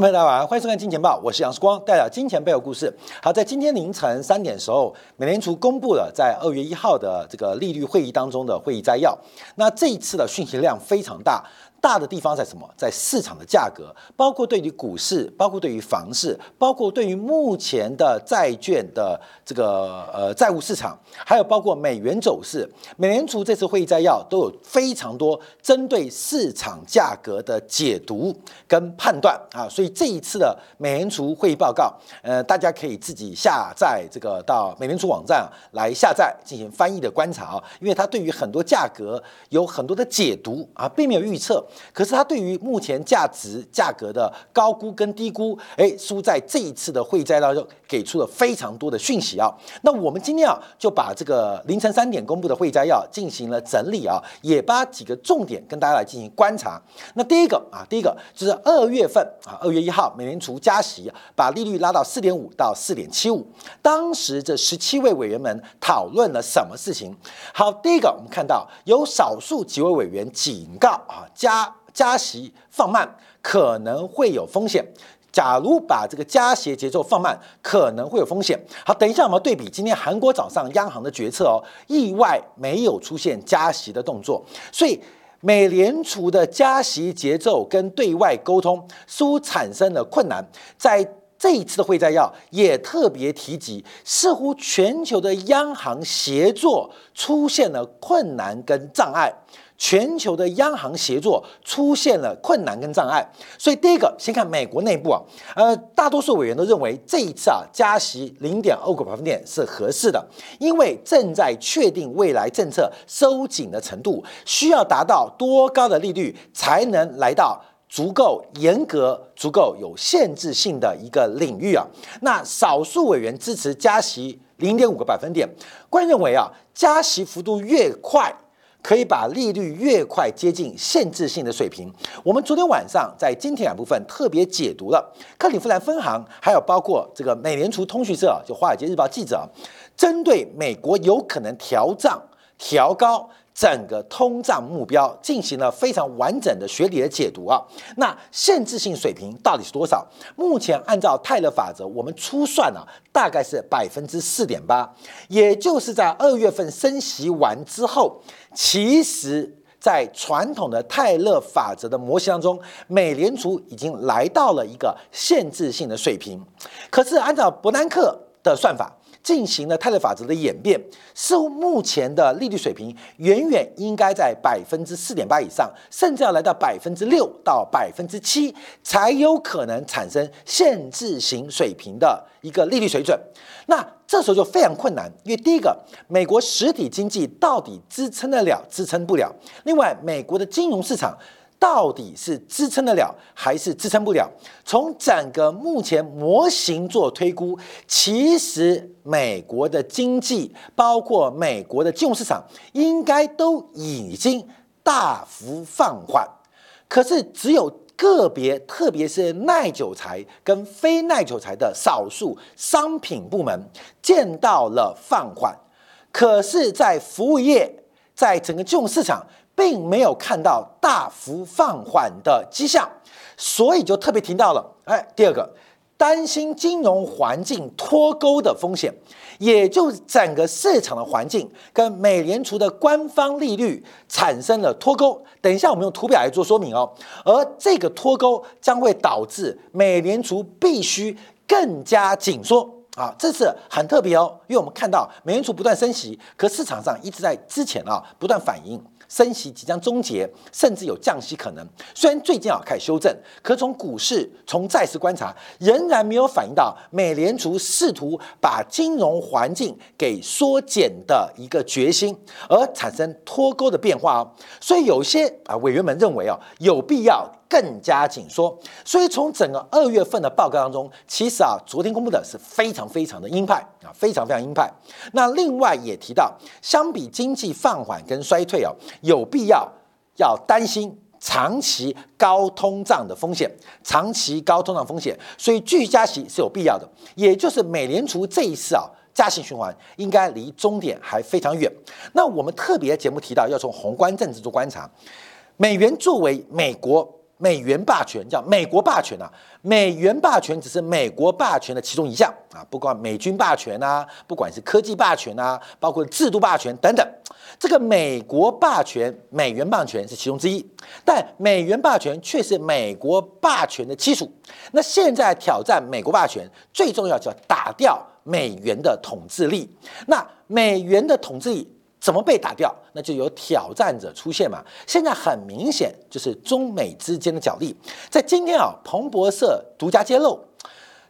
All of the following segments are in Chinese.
朋友大家晚上欢迎收看《金钱报》，我是杨世光，带来金钱背后故事。好，在今天凌晨三点时候，美联储公布了在二月一号的这个利率会议当中的会议摘要。那这一次的讯息量非常大。大的地方在什么？在市场的价格，包括对于股市，包括对于房市，包括对于目前的债券的这个呃债务市场，还有包括美元走势。美联储这次会议摘要都有非常多针对市场价格的解读跟判断啊，所以这一次的美联储会议报告，呃，大家可以自己下载这个到美联储网站来下载进行翻译的观察啊，因为它对于很多价格有很多的解读啊，并没有预测。可是它对于目前价值价格的高估跟低估，哎，输在这一次的会灾当中给出了非常多的讯息啊。那我们今天啊就把这个凌晨三点公布的会议摘要进行了整理啊，也把几个重点跟大家来进行观察。那第一个啊，第一个就是二月份啊，二月一号美联储加息，把利率拉到四点五到四点七五。当时这十七位委员们讨论了什么事情？好，第一个我们看到有少数几位委员警告啊加。加息放慢可能会有风险。假如把这个加息节奏放慢，可能会有风险。好，等一下我们对比今天韩国早上央行的决策哦，意外没有出现加息的动作，所以美联储的加息节奏跟对外沟通似乎产生了困难。在这一次的会摘要也特别提及，似乎全球的央行协作出现了困难跟障碍。全球的央行协作出现了困难跟障碍，所以第一个先看美国内部啊，呃，大多数委员都认为这一次啊加息零点二个百分点是合适的，因为正在确定未来政策收紧的程度，需要达到多高的利率才能来到足够严格、足够有限制性的一个领域啊。那少数委员支持加息零点五个百分点，关认为啊加息幅度越快。可以把利率越快接近限制性的水平。我们昨天晚上在今天两部分特别解读了克里夫兰分行，还有包括这个美联储通讯社，就《华尔街日报》记者，针对美国有可能调涨、调高。整个通胀目标进行了非常完整的学理的解读啊，那限制性水平到底是多少？目前按照泰勒法则，我们初算啊，大概是百分之四点八，也就是在二月份升息完之后，其实在传统的泰勒法则的模型当中，美联储已经来到了一个限制性的水平，可是按照伯南克的算法。进行了泰勒法则的演变，似乎目前的利率水平远远应该在百分之四点八以上，甚至要来到百分之六到百分之七，才有可能产生限制型水平的一个利率水准。那这时候就非常困难，因为第一个，美国实体经济到底支撑得了，支撑不了；另外，美国的金融市场。到底是支撑得了还是支撑不了？从整个目前模型做推估，其实美国的经济，包括美国的金融市场，应该都已经大幅放缓。可是只有个别，特别是耐久材跟非耐久材的少数商品部门见到了放缓。可是，在服务业，在整个金融市场。并没有看到大幅放缓的迹象，所以就特别提到了。哎，第二个，担心金融环境脱钩的风险，也就是整个市场的环境跟美联储的官方利率产生了脱钩。等一下，我们用图表来做说明哦。而这个脱钩将会导致美联储必须更加紧缩啊，这是很特别哦。因为我们看到美联储不断升息，可市场上一直在之前啊不断反应。升息即将终结，甚至有降息可能。虽然最近啊开始修正，可从股市、从债市观察，仍然没有反映到美联储试图把金融环境给缩减的一个决心，而产生脱钩的变化哦。所以有些啊委员们认为啊有必要。更加紧缩，所以从整个二月份的报告当中，其实啊，昨天公布的是非常非常的鹰派啊，非常非常鹰派。那另外也提到，相比经济放缓跟衰退哦，有必要要担心长期高通胀的风险，长期高通胀风险，所以继续加息是有必要的。也就是美联储这一次啊，加息循环应该离终点还非常远。那我们特别节目提到，要从宏观政治做观察，美元作为美国。美元霸权，叫美国霸权啊。美元霸权只是美国霸权的其中一项啊，不管美军霸权啊，不管是科技霸权啊，包括制度霸权等等，这个美国霸权、美元霸权是其中之一，但美元霸权却是美国霸权的基础。那现在挑战美国霸权，最重要就要打掉美元的统治力。那美元的统治力。怎么被打掉？那就有挑战者出现嘛。现在很明显就是中美之间的角力。在今天啊，彭博社独家揭露，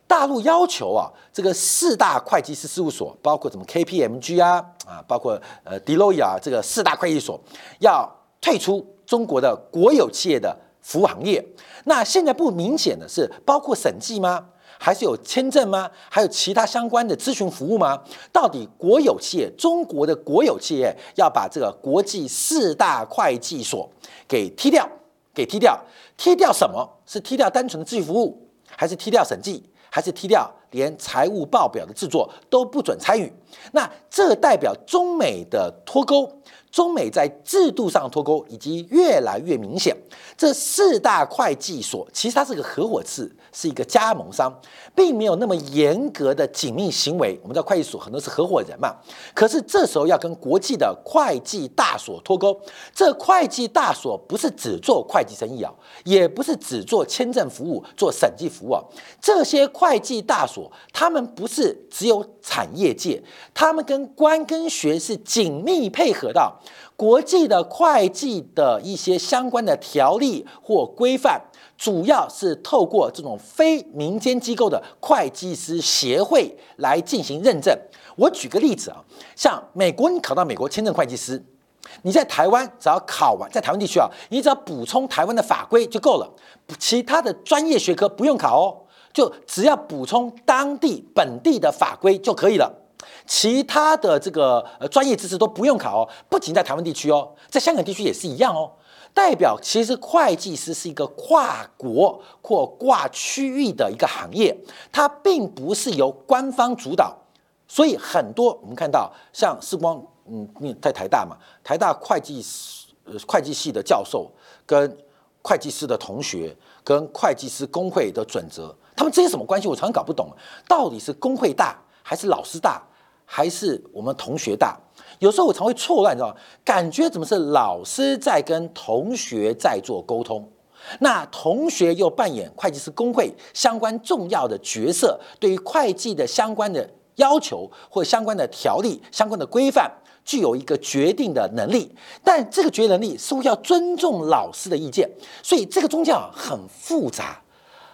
大陆要求啊，这个四大会计师事务所，包括什么 KPMG 啊啊，包括呃 d e l o y 啊，这个四大会计所要退出中国的国有企业的服务行业。那现在不明显的是，包括审计吗？还是有签证吗？还有其他相关的咨询服务吗？到底国有企业，中国的国有企业要把这个国际四大会计所给踢掉，给踢掉，踢掉什么是踢掉单纯的咨询服务，还是踢掉审计，还是踢掉连财务报表的制作都不准参与？那这代表中美的脱钩。中美在制度上脱钩，以及越来越明显。这四大会计所其实它是个合伙制，是一个加盟商，并没有那么严格的紧密行为。我们知道会计所很多是合伙人嘛，可是这时候要跟国际的会计大所脱钩。这会计大所不是只做会计生意啊，也不是只做签证服务、做审计服务啊。这些会计大所，他们不是只有产业界，他们跟官跟学是紧密配合的。国际的会计的一些相关的条例或规范，主要是透过这种非民间机构的会计师协会来进行认证。我举个例子啊，像美国，你考到美国签证会计师，你在台湾只要考完，在台湾地区啊，你只要补充台湾的法规就够了，其他的专业学科不用考哦，就只要补充当地本地的法规就可以了。其他的这个呃专业知识都不用考哦，不仅在台湾地区哦，在香港地区也是一样哦。代表其实会计师是一个跨国或跨区域的一个行业，它并不是由官方主导，所以很多我们看到像世光，嗯，你在台大嘛，台大会计师会计系的教授跟会计师的同学跟会计师工会的准则，他们之间什么关系？我常常搞不懂，到底是工会大还是老师大？还是我们同学大，有时候我常会错乱，你知道吗？感觉怎么是老师在跟同学在做沟通，那同学又扮演会计师工会相关重要的角色，对于会计的相关的要求或相关的条例、相关的规范，具有一个决定的能力。但这个决定能力似乎要尊重老师的意见，所以这个宗教很复杂，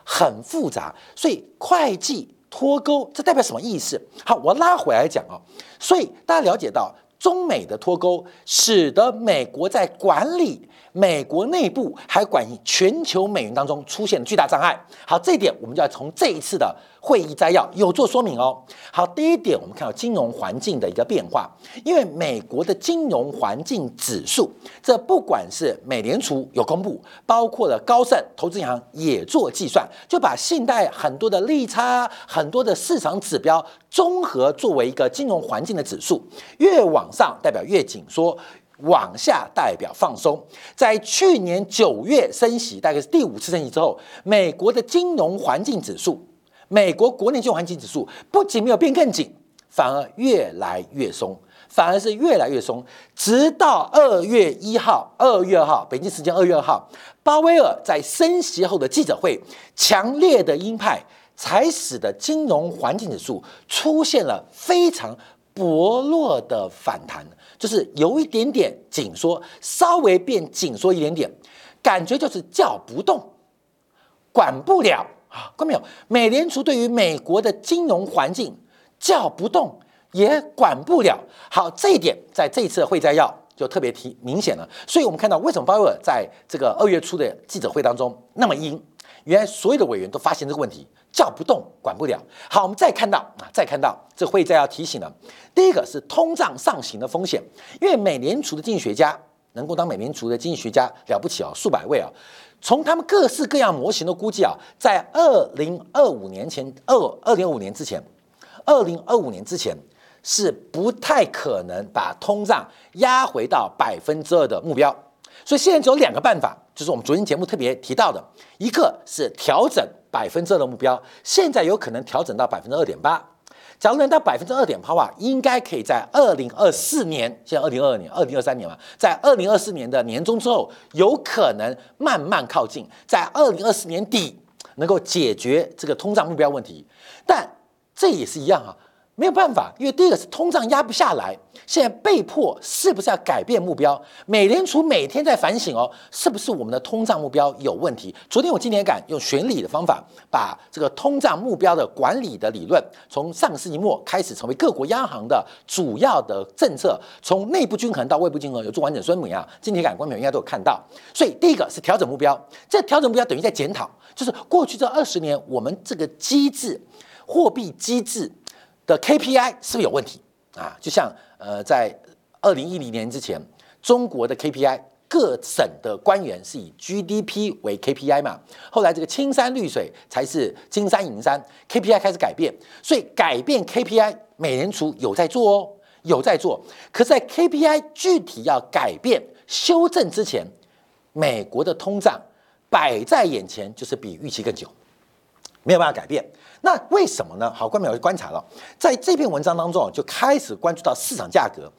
很复杂。所以会计。脱钩，这代表什么意思？好，我拉回来讲啊，所以大家了解到中美的脱钩，使得美国在管理美国内部还管全球美元当中出现巨大障碍。好，这一点我们就要从这一次的。会议摘要有做说明哦。好，第一点，我们看到金融环境的一个变化，因为美国的金融环境指数，这不管是美联储有公布，包括了高盛投资银行也做计算，就把信贷很多的利差、很多的市场指标综合作为一个金融环境的指数，越往上代表越紧缩，往下代表放松。在去年九月升息，大概是第五次升息之后，美国的金融环境指数。美国国内金融环境指数不仅没有变更紧，反而越来越松，反而是越来越松，直到二月一号、二月二号，北京时间二月二号，鲍威尔在升息后的记者会，强烈的鹰派，才使得金融环境指数出现了非常薄弱的反弹，就是有一点点紧缩，稍微变紧缩一点点，感觉就是叫不动，管不了啊。看到没有？美联储对于美国的金融环境叫不动，也管不了。好，这一点在这一次的会摘要就特别提明显了。所以我们看到为什么鲍威尔在这个二月初的记者会当中那么阴？原来所有的委员都发现这个问题，叫不动，管不了。好，我们再看到啊，再看到这会再要提醒了，第一个是通胀上行的风险，因为美联储的经济学家能够当美联储的经济学家了不起啊，数百位啊。从他们各式各样模型的估计啊，在二零二五年前，二二零二五年之前，二零二五年之前是不太可能把通胀压回到百分之二的目标。所以现在只有两个办法，就是我们昨天节目特别提到的，一个是调整百分之二的目标，现在有可能调整到百分之二点八。假如能到百分之二点八的话，应该可以在二零二四年，现在二零二二年、二零二三年嘛，在二零二四年的年中之后，有可能慢慢靠近，在二零二四年底能够解决这个通胀目标问题。但这也是一样啊。没有办法，因为第一个是通胀压不下来，现在被迫是不是要改变目标？美联储每天在反省哦，是不是我们的通胀目标有问题？昨天我今天敢用选理的方法，把这个通胀目标的管理的理论，从上个世纪末开始成为各国央行的主要的政策，从内部均衡到外部均衡有做完整说明啊。今天感观众应该都有看到，所以第一个是调整目标，这调整目标等于在检讨，就是过去这二十年我们这个机制，货币机制。的 KPI 是不是有问题啊？就像呃，在二零一零年之前，中国的 KPI 各省的官员是以 GDP 为 KPI 嘛，后来这个青山绿水才是金山银山，KPI 开始改变，所以改变 KPI，美联储有在做哦，有在做。可是，在 KPI 具体要改变修正之前，美国的通胀摆在眼前，就是比预期更久，没有办法改变。那为什么呢？好，观众有观察了，在这篇文章当中就开始关注到市场价格，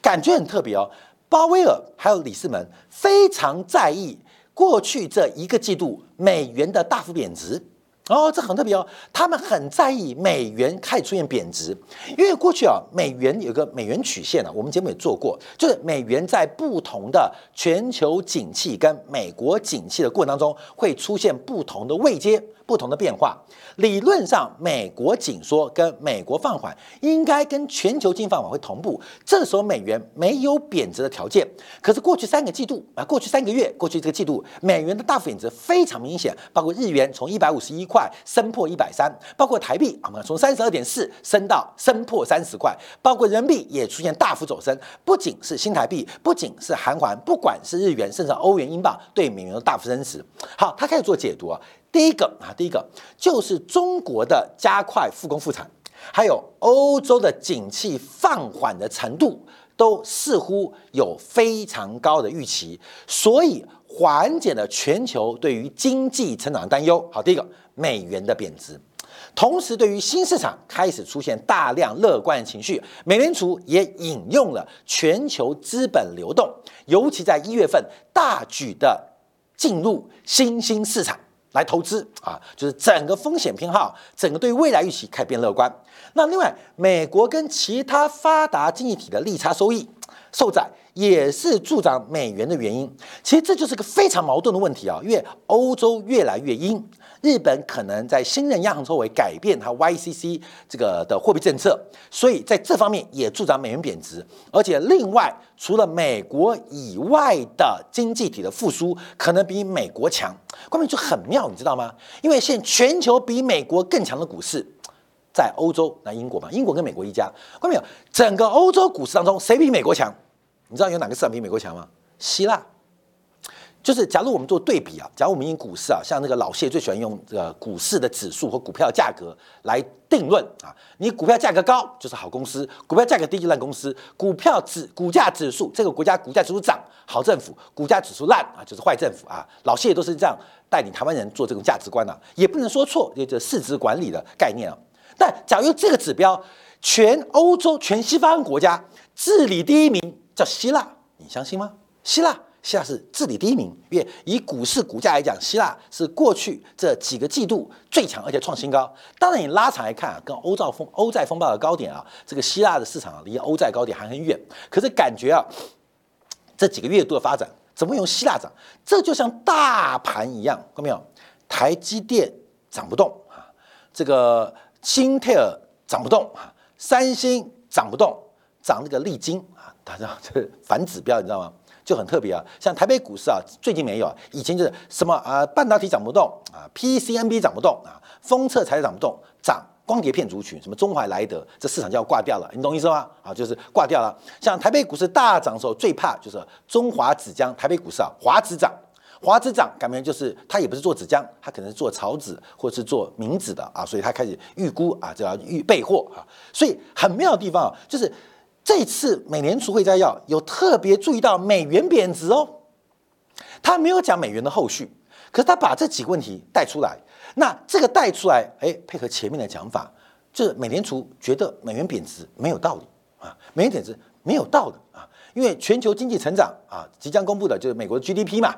感觉很特别哦。鲍威尔还有李斯门非常在意过去这一个季度美元的大幅贬值。哦，这很特别哦，他们很在意美元开始出现贬值，因为过去啊，美元有个美元曲线呢，我们节目也做过，就是美元在不同的全球景气跟美国景气的过程当中，会出现不同的位阶。不同的变化，理论上美国紧缩跟美国放缓应该跟全球经济放缓会同步，这时候美元没有贬值的条件。可是过去三个季度啊，过去三个月，过去这个季度，美元的大幅贬值非常明显，包括日元从一百五十一块升破一百三，包括台币啊，从三十二点四升到升破三十块，包括人民币也出现大幅走升，不仅是新台币，不仅是韩元，不管是日元，甚至欧元、英镑对美元的大幅升值。好，他开始做解读啊。第一个啊，第一个就是中国的加快复工复产，还有欧洲的景气放缓的程度，都似乎有非常高的预期，所以缓解了全球对于经济成长的担忧。好，第一个美元的贬值，同时对于新市场开始出现大量乐观情绪，美联储也引用了全球资本流动，尤其在一月份大举的进入新兴市场。来投资啊，就是整个风险偏好，整个对未来预期开始变乐观。那另外，美国跟其他发达经济体的利差收益受窄，也是助长美元的原因。其实这就是个非常矛盾的问题啊，因为欧洲越来越阴。日本可能在新任央行周围改变它 YCC 这个的货币政策，所以在这方面也助长美元贬值。而且另外，除了美国以外的经济体的复苏可能比美国强，关键就很妙，你知道吗？因为现在全球比美国更强的股市在欧洲，那英国嘛，英国跟美国一家。关没有整个欧洲股市当中，谁比美国强？你知道有哪个市场比美国强吗？希腊。就是，假如我们做对比啊，假如我们用股市啊，像那个老谢最喜欢用这个股市的指数和股票价格来定论啊。你股票价格高就是好公司，股票价格低就烂公司。股票指股价指数，这个国家股价指数涨，好政府；股价指数烂啊，就是坏政府啊。老谢都是这样带领台湾人做这种价值观的，也不能说错，就这市值管理的概念啊。但假如这个指标，全欧洲、全西方国家治理第一名叫希腊，你相信吗？希腊。希腊是治理第一名，因为以股市股价来讲，希腊是过去这几个季度最强，而且创新高。当然，你拉长来看啊，跟欧债风欧债风暴的高点啊，这个希腊的市场啊，离欧债高点还很远。可是感觉啊，这几个月度的发展，怎么用希腊涨？这就像大盘一样，看到没有？台积电涨不动啊，这个新特尔涨不动啊，三星涨不动，涨那个利金大家这反指标，你知道吗？就很特别啊，像台北股市啊，最近没有，以前就是什么啊，半导体涨不动啊，PCNB 涨不动啊，封测材涨不动，涨光碟片族群，什么中怀莱德，这市场就要挂掉了，你懂意思吗？啊，就是挂掉了。像台北股市大涨的时候，最怕就是中华纸浆，台北股市啊，华纸涨，华纸涨，改名就是它也不是做纸浆，它可能是做草纸或者是做明纸的啊，所以它开始预估啊，就要预备货啊，所以很妙的地方啊，就是。这次美联储会摘要有特别注意到美元贬值哦，他没有讲美元的后续，可是他把这几个问题带出来。那这个带出来，哎，配合前面的讲法，就是美联储觉得美元贬值没有道理啊，美元贬值没有道理啊，因为全球经济成长啊，即将公布的就是美国的 GDP 嘛，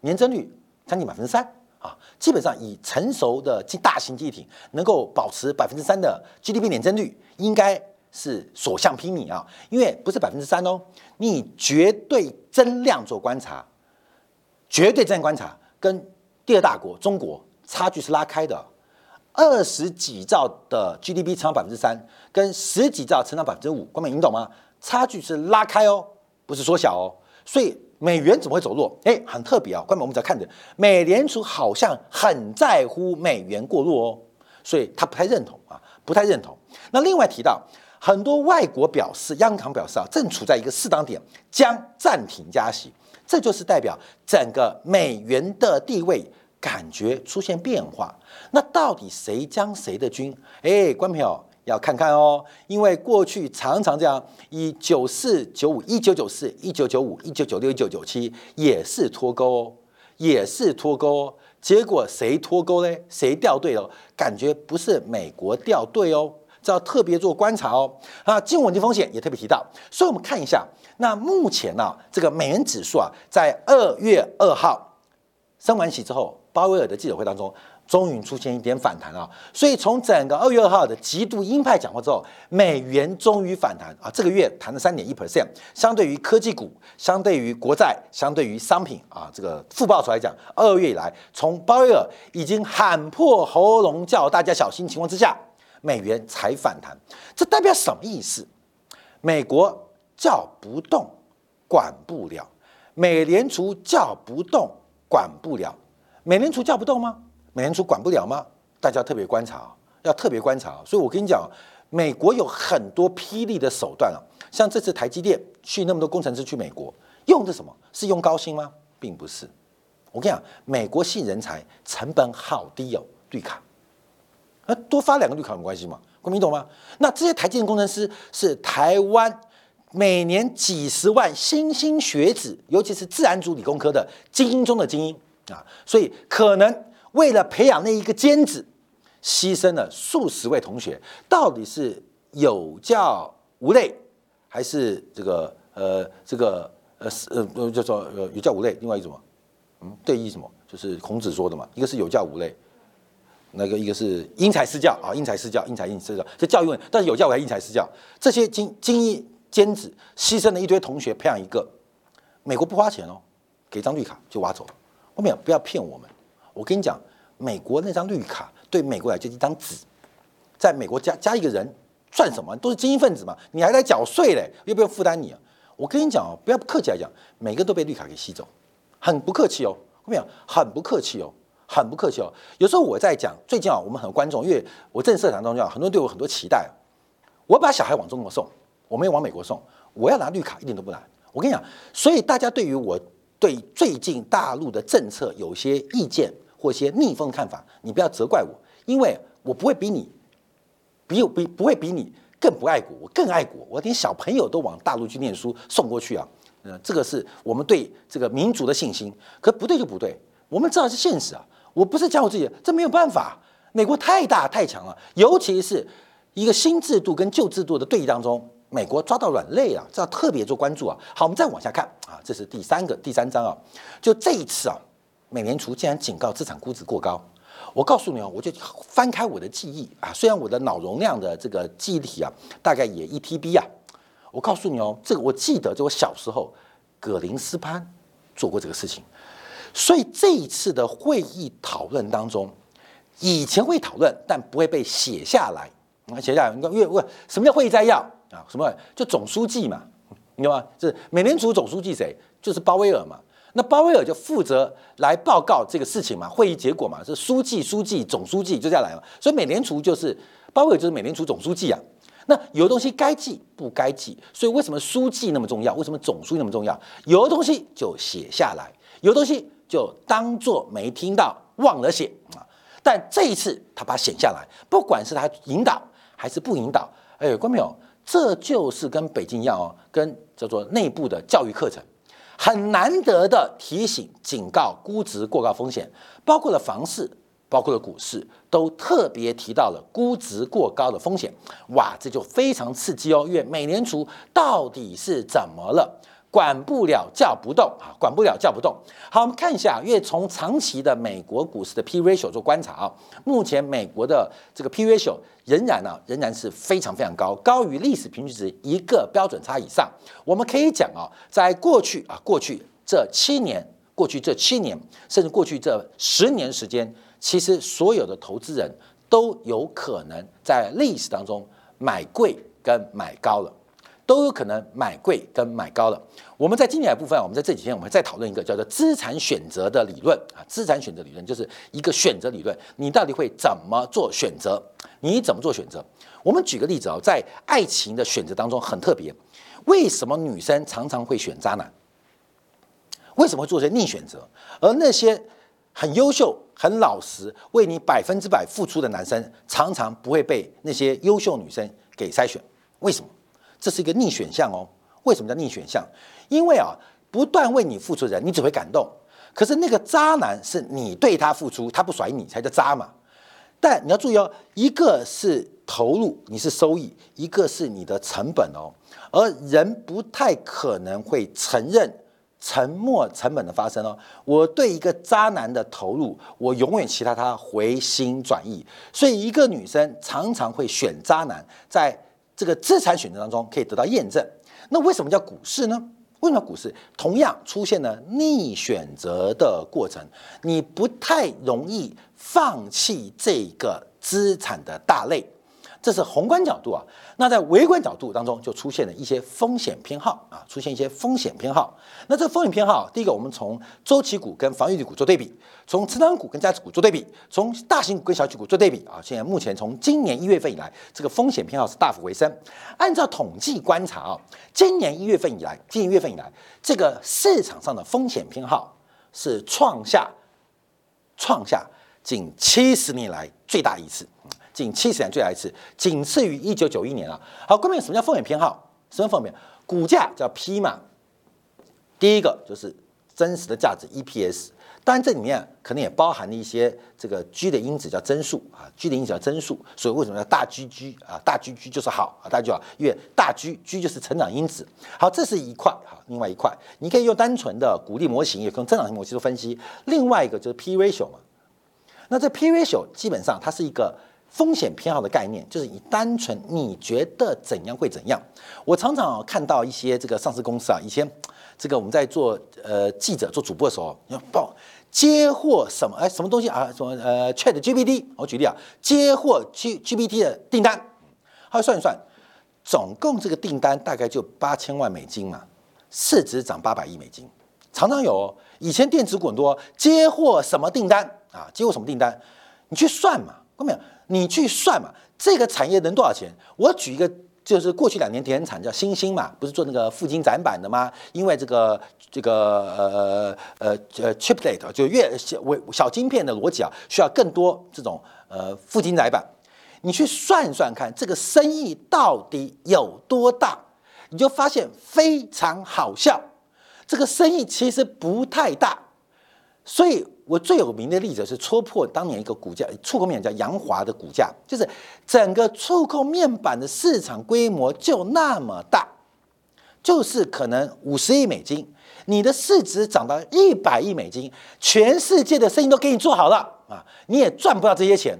年增率将近百分之三啊，基本上以成熟的大型经济体能够保持百分之三的 GDP 年增率，应该是所向披靡啊，因为不是百分之三哦，你绝对增量做观察，绝对增量观察跟第二大国中国。差距是拉开的，二十几兆的 GDP 成长百分之三，跟十几兆成长百分之五，光美你懂吗？差距是拉开哦，不是缩小哦。所以美元怎么会走弱？哎，很特别啊。关美我们只要看着，美联储好像很在乎美元过弱哦，所以他不太认同啊，不太认同。那另外提到很多外国表示，央行表示啊，正处在一个适当点，将暂停加息，这就是代表整个美元的地位。感觉出现变化，那到底谁将谁的军？哎，观众朋友要看看哦，因为过去常常这样，以九四九五、一九九四、一九九五、一九九六、一九九七也是脱钩哦，也是脱钩哦。结果谁脱钩嘞？谁掉队了？感觉不是美国掉队哦，这要特别做观察哦。啊，金融稳定风险也特别提到，所以我们看一下，那目前呢，这个美元指数啊，在二月二号升完息之后。鲍威尔的记者会当中，终于出现一点反弹啊！所以从整个二月二号的极度鹰派讲话之后，美元终于反弹啊！这个月弹了三点一 percent，相对于科技股、相对于国债、相对于商品啊，这个负报酬来讲，二月以来，从鲍威尔已经喊破喉咙叫大家小心情况之下，美元才反弹。这代表什么意思？美国叫不动，管不了；美联储叫不动，管不了。美联储叫不动吗？美联储管不了吗？大家特别观察，要特别观察。所以我跟你讲，美国有很多霹雳的手段啊，像这次台积电去那么多工程师去美国，用的什么是用高薪吗？并不是。我跟你讲，美国吸人才成本好低哦，绿卡，那多发两个绿卡有关系吗？国民懂吗？那这些台积电工程师是台湾每年几十万新兴学子，尤其是自然组理工科的精英中的精英。啊，所以可能为了培养那一个尖子，牺牲了数十位同学，到底是有教无类，还是这个呃这个呃呃呃叫做呃有教无类？另外一种，嗯，对义什么？就是孔子说的嘛，一个是有教无类，那个一个是因材施教啊，因材施教，因材因施教，这教育问。但是有教无类，因材施教，这些精精英尖子牺牲了一堆同学，培养一个，美国不花钱哦，给张绿卡就挖走了。后面不要骗我们，我跟你讲，美国那张绿卡对美国来就一张纸，在美国加加一个人算什么？都是精英分子嘛，你还来缴税嘞，又不用负担你啊？我跟你讲哦，不要客气来讲，每个都被绿卡给吸走，很不客气哦。后面很不客气哦，很不客气哦。有时候我在讲，最近啊，我们很多观众，因为我正社团中啊，很多人对我很多期待，我把小孩往中国送，我没有往美国送，我要拿绿卡一点都不难。我跟你讲，所以大家对于我。对最近大陆的政策有些意见或一些逆风的看法，你不要责怪我，因为我不会比你，比我比不会比你更不爱国，我更爱国，我连小朋友都往大陆去念书送过去啊，呃，这个是我们对这个民族的信心。可不对就不对，我们知道是现实啊，我不是讲我自己，这没有办法，美国太大太强了，尤其是一个新制度跟旧制度的对弈当中。美国抓到软肋啊，这要特别做关注啊。好，我们再往下看啊，这是第三个第三章啊。就这一次啊，美联储竟然警告资产估值过高。我告诉你哦，我就翻开我的记忆啊，虽然我的脑容量的这个记忆体啊，大概也一 TB 啊。我告诉你哦，这个我记得，就我小时候，葛林斯潘做过这个事情。所以这一次的会议讨论当中，以前会讨论，但不会被写下来。啊写下来，你看，因为问什么叫会议摘要？啊，什么就总书记嘛，你知道吗？是美联储总书记谁？就是鲍威尔嘛。那鲍威尔就负责来报告这个事情嘛，会议结果嘛，是书记、书记、总书记就这样来嘛。所以美联储就是鲍威尔，就是美联储总书记啊。那有的东西该记不该记，所以为什么书记那么重要？为什么总书记那么重要？有的东西就写下来，有的东西就当做没听到，忘了写啊。但这一次他把它写下来，不管是他引导还是不引导，哎，观众朋友。这就是跟北京一样哦，跟叫做内部的教育课程，很难得的提醒、警告估值过高风险，包括了房市。包括了股市都特别提到了估值过高的风险，哇，这就非常刺激哦。因为美联储到底是怎么了？管不了叫不动啊，管不了叫不动。好，我们看一下，因为从长期的美国股市的 P ratio 做观察啊，目前美国的这个 P ratio 仍然呢，仍然是非常非常高，高于历史平均值一个标准差以上。我们可以讲啊，在过去啊，过去这七年，过去这七年，甚至过去这十年时间。其实所有的投资人都有可能在历史当中买贵跟买高了，都有可能买贵跟买高了。我们在今年的部分，我们在这几天我们再讨论一个叫做资产选择的理论啊，资产选择理论就是一个选择理论，你到底会怎么做选择？你怎么做选择？我们举个例子啊，在爱情的选择当中很特别，为什么女生常常会选渣男？为什么会做些逆选择？而那些很优秀。很老实，为你百分之百付出的男生，常常不会被那些优秀女生给筛选。为什么？这是一个逆选项哦。为什么叫逆选项？因为啊，不断为你付出的人，你只会感动。可是那个渣男是你对他付出，他不甩你才叫渣嘛。但你要注意哦，一个是投入，你是收益；一个是你的成本哦。而人不太可能会承认。沉默成本的发生哦，我对一个渣男的投入，我永远期待他回心转意。所以，一个女生常常会选渣男，在这个资产选择当中可以得到验证。那为什么叫股市呢？为什么股市同样出现了逆选择的过程？你不太容易放弃这个资产的大类。这是宏观角度啊，那在微观角度当中就出现了一些风险偏好啊，出现一些风险偏好。那这风险偏好，第一个我们从周期股跟防御股做对比，从成长股跟价值股做对比，从大型股跟小型股做对比啊。现在目前从今年一月份以来，这个风险偏好是大幅回升。按照统计观察啊，今年一月份以来，今年一月份以来，这个市场上的风险偏好是创下创下近七十年来最大一次。仅七十年最大一次，仅次于一九九一年啊。好，关键什么叫风险偏好？什么风险？股价叫 P 嘛。第一个就是真实的价值 EPS，当然这里面可能也包含了一些这个 G 的因子叫增速啊，G 的因子叫增速。所以为什么叫大 GG 啊？大 GG 就是好啊，大家就好，因为大 GG 就是成长因子。好，这是一块好，另外一块你可以用单纯的鼓励模型，也可用增长型模型做分析。另外一个就是 P ratio 嘛。那这 P ratio 基本上它是一个。风险偏好的概念就是以单纯你觉得怎样会怎样。我常常看到一些这个上市公司啊，以前这个我们在做呃记者做主播的时候要报接获什么哎什么东西啊什么呃 Chat GPT 我举例啊接获 G GPT 的订单，他算一算，总共这个订单大概就八千万美金嘛，市值涨八百亿美金，常常有以前电子股很多接获什么订单？啊接获什么订单，你去算嘛，没有？你去算嘛，这个产业能多少钱？我举一个，就是过去两年田产叫星星嘛，不是做那个富晶展板的吗？因为这个这个呃呃呃 chiplet 就越小微小晶片的逻辑啊，需要更多这种呃富晶展板。你去算算看，这个生意到底有多大？你就发现非常好笑，这个生意其实不太大，所以。我最有名的例子是戳破当年一个股价，触控面板叫杨华的股价，就是整个触控面板的市场规模就那么大，就是可能五十亿美金，你的市值涨到一百亿美金，全世界的生意都给你做好了啊，你也赚不到这些钱。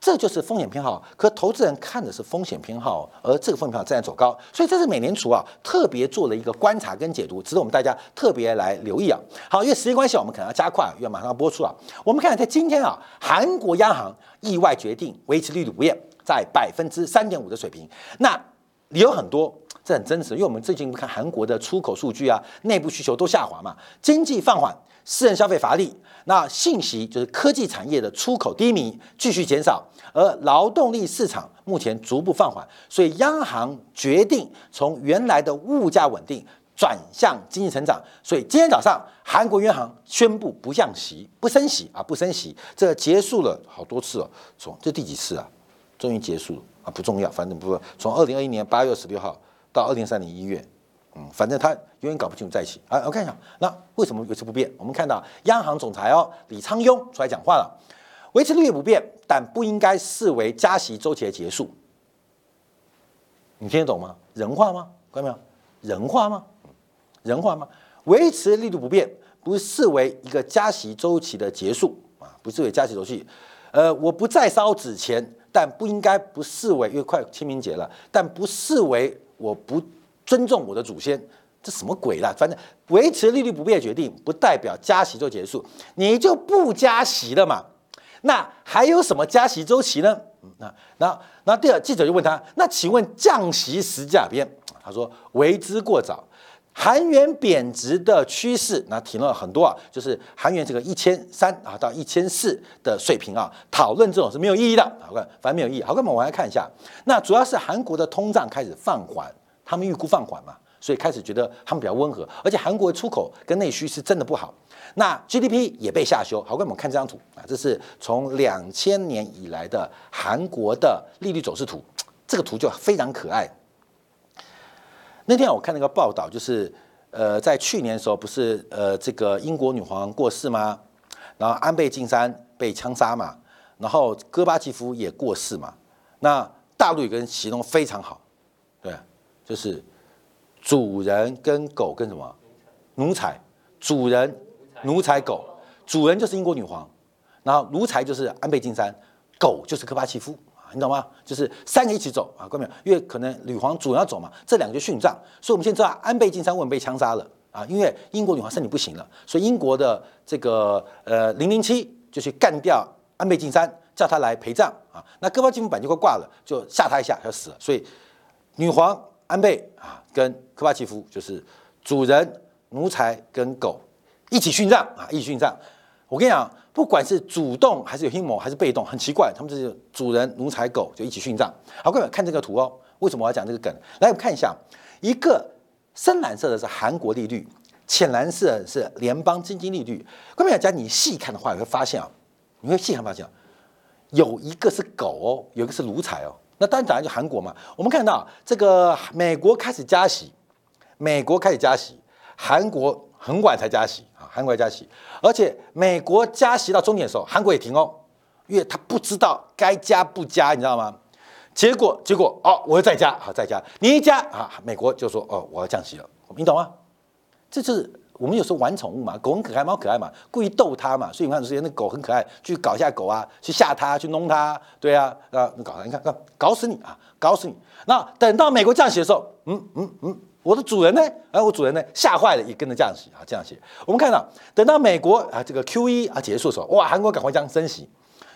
这就是风险偏好，可投资人看的是风险偏好，而这个风险偏好正在走高，所以这是美联储啊特别做了一个观察跟解读，值得我们大家特别来留意啊。好，因为时间关系，我们可能要加快，因为马上要播出了。我们看在今天啊，韩国央行意外决定维持利率不变，在百分之三点五的水平。那理由很多，这很真实，因为我们最近看韩国的出口数据啊，内部需求都下滑嘛，经济放缓。私人消费乏力，那信息就是科技产业的出口低迷，继续减少，而劳动力市场目前逐步放缓，所以央行决定从原来的物价稳定转向经济成长。所以今天早上，韩国央行宣布不降息、不升息啊，不升息，这结束了好多次了，从这第几次啊？终于结束了啊，不重要，反正不从二零二一年八月十六号到二零三零一月，嗯，反正他永远搞不清楚在一起啊。我看一下，那为什么维持不变？我们看到央行总裁哦李昌镛出来讲话了，维持利率不变，但不应该视为加息周期的结束。你听得懂吗？人话吗？看到没有？人话吗？人话吗？维持力度不变，不视为一个加息周期的结束啊，不视为加息周期。呃，我不再烧纸钱，但不应该不视为，因为快清明节了，但不视为我不尊重我的祖先，这什么鬼啦？反正维持利率不变决定，不代表加息就结束，你就不加息了嘛？那还有什么加息周期呢？那那那第二记者就问他，那请问降息时价边？他说为之过早。韩元贬值的趋势，那提了很多啊，就是韩元这个一千三啊到一千四的水平啊，讨论这种是没有意义的。好看，反正没有意义。好看，我们来看一下，那主要是韩国的通胀开始放缓，他们预估放缓嘛，所以开始觉得他们比较温和，而且韩国出口跟内需是真的不好。那 GDP 也被下修。好，我们看这张图啊，这是从两千年以来的韩国的利率走势图，这个图就非常可爱。那天我看那个报道，就是呃，在去年的时候，不是呃这个英国女皇过世吗？然后安倍晋三被枪杀嘛，然后戈巴契夫也过世嘛。那大陆有个人形容非常好，对，就是主人跟狗跟什么奴才，主人奴才狗，主人就是英国女皇，然后奴才就是安倍晋三，狗就是戈巴契夫。你懂吗？就是三个一起走啊，各位因为可能女皇主要走嘛，这两个就殉葬，所以我们现在知道安倍晋三为什么被枪杀了啊？因为英国女皇身体不行了，所以英国的这个呃零零七就去干掉安倍晋三，叫他来陪葬啊。那戈巴契夫板就快挂了，就吓他一下，他死了。所以女皇安倍啊，跟科巴契夫就是主人、奴才跟狗一起殉葬啊，一起殉葬。我跟你讲。不管是主动还是有阴谋还是被动，很奇怪，他们这是主人奴才狗就一起殉葬。好，各位看这个图哦，为什么我要讲这个梗？来，我们看一下，一个深蓝色的是韩国利率，浅蓝色是联邦基金利率。各位讲，你细看的话，你会发现啊，你会细看发现，有一个是狗哦，有一个是奴才哦。那当然讲就韩国嘛。我们看到这个美国开始加息，美国开始加息，韩国很晚才加息啊。韩国加息，而且美国加息到终点的时候，韩国也停哦，因为他不知道该加不加，你知道吗？结果结果哦，我要再加，好再加，你一加啊，美国就说哦，我要降息了，你懂吗？这就是我们有时候玩宠物嘛，狗很可爱，猫可爱嘛，故意逗它嘛，所以你看之前那狗很可爱，去搞一下狗啊，去吓它，去弄它，对啊，啊，搞它，你看，搞死你啊，搞死你！那等到美国降息的时候，嗯嗯嗯。我的主人呢？哎，我主人呢？吓坏了，也跟着降息啊，降息。我们看到，等到美国啊这个 Q E 啊结束的时候，哇，韩国赶快降升息，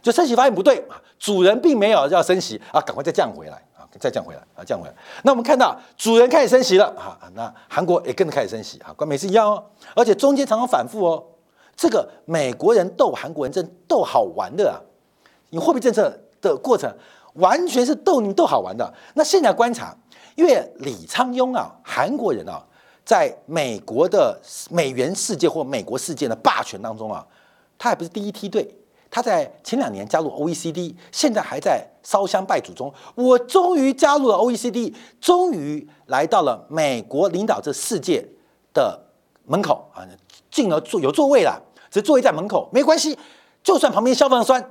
就升息发现不对，主人并没有要升息啊，赶快再降回来，再降回来啊，降回来。那我们看到主人开始升息了啊，那韩国也跟着开始升息啊，跟美是一样哦，而且中间常常反复哦。这个美国人逗韩国人真逗好玩的啊，你货币政策的过程完全是逗你逗好玩的。那现在观察。因为李昌镛啊，韩国人啊，在美国的美元世界或美国世界的霸权当中啊，他还不是第一梯队。他在前两年加入 OECD，现在还在烧香拜祖中。我终于加入了 OECD，终于来到了美国领导这世界的门口啊，进而坐有座位了，只座位在门口没关系，就算旁边消防栓。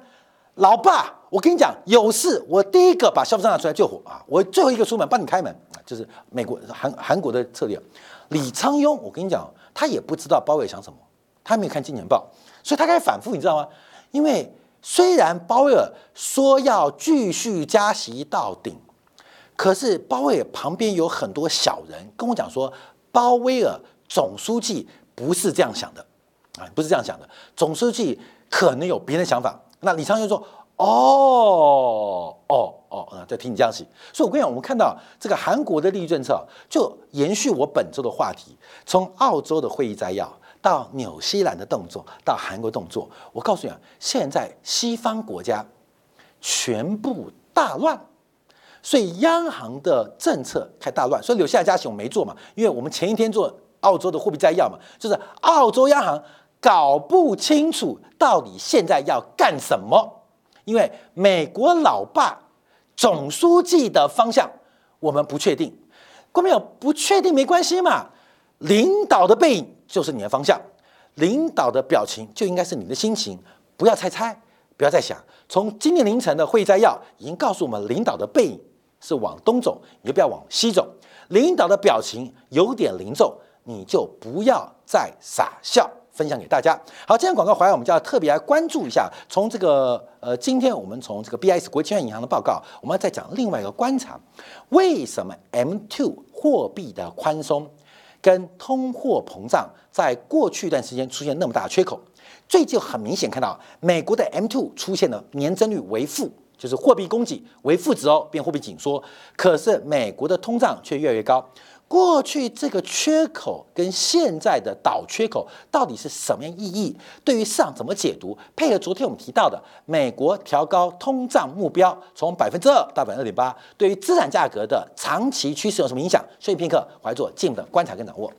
老爸，我跟你讲，有事我第一个把消防栓拿出来救火啊！我最后一个出门帮你开门啊！就是美国韩韩国的策略。李昌镛，我跟你讲，他也不知道鲍威尔想什么，他没有看《金钱报》，所以他开始反复，你知道吗？因为虽然鲍威尔说要继续加息到顶，可是鲍威尔旁边有很多小人跟我讲说，鲍威尔总书记不是这样想的啊，不是这样想的，总书记可能有别的想法。那李昌镛说：“哦哦哦，在听你降息。”所以，我跟你讲，我们看到这个韩国的利率政策，就延续我本周的话题，从澳洲的会议摘要到纽西兰的动作，到韩国动作。我告诉你啊，现在西方国家全部大乱，所以央行的政策开大乱。所以，纽西兰加息我没做嘛，因为我们前一天做澳洲的货币摘要嘛，就是澳洲央行。搞不清楚到底现在要干什么，因为美国老爸总书记的方向我们不确定，关没有？不确定没关系嘛。领导的背影就是你的方向，领导的表情就应该是你的心情。不要猜猜，不要再想。从今天凌晨的会议摘要已经告诉我们，领导的背影是往东走，你就不要往西走。领导的表情有点凝重，你就不要再傻笑。分享给大家。好，今天广告回来，我们就要特别来关注一下。从这个呃，今天我们从这个 B I S 国际证券银行的报告，我们要再讲另外一个观察：为什么 M two 货币的宽松跟通货膨胀在过去一段时间出现那么大的缺口？最近很明显看到，美国的 M two 出现了年增率为负，就是货币供给为负值哦，变货币紧缩。可是美国的通胀却越来越高。过去这个缺口跟现在的倒缺口到底是什么样意义？对于市场怎么解读？配合昨天我们提到的美国调高通胀目标从百分之二到百分之二点八，对于资产价格的长期趋势有什么影响？休息片刻，怀做进一步的观察跟掌握。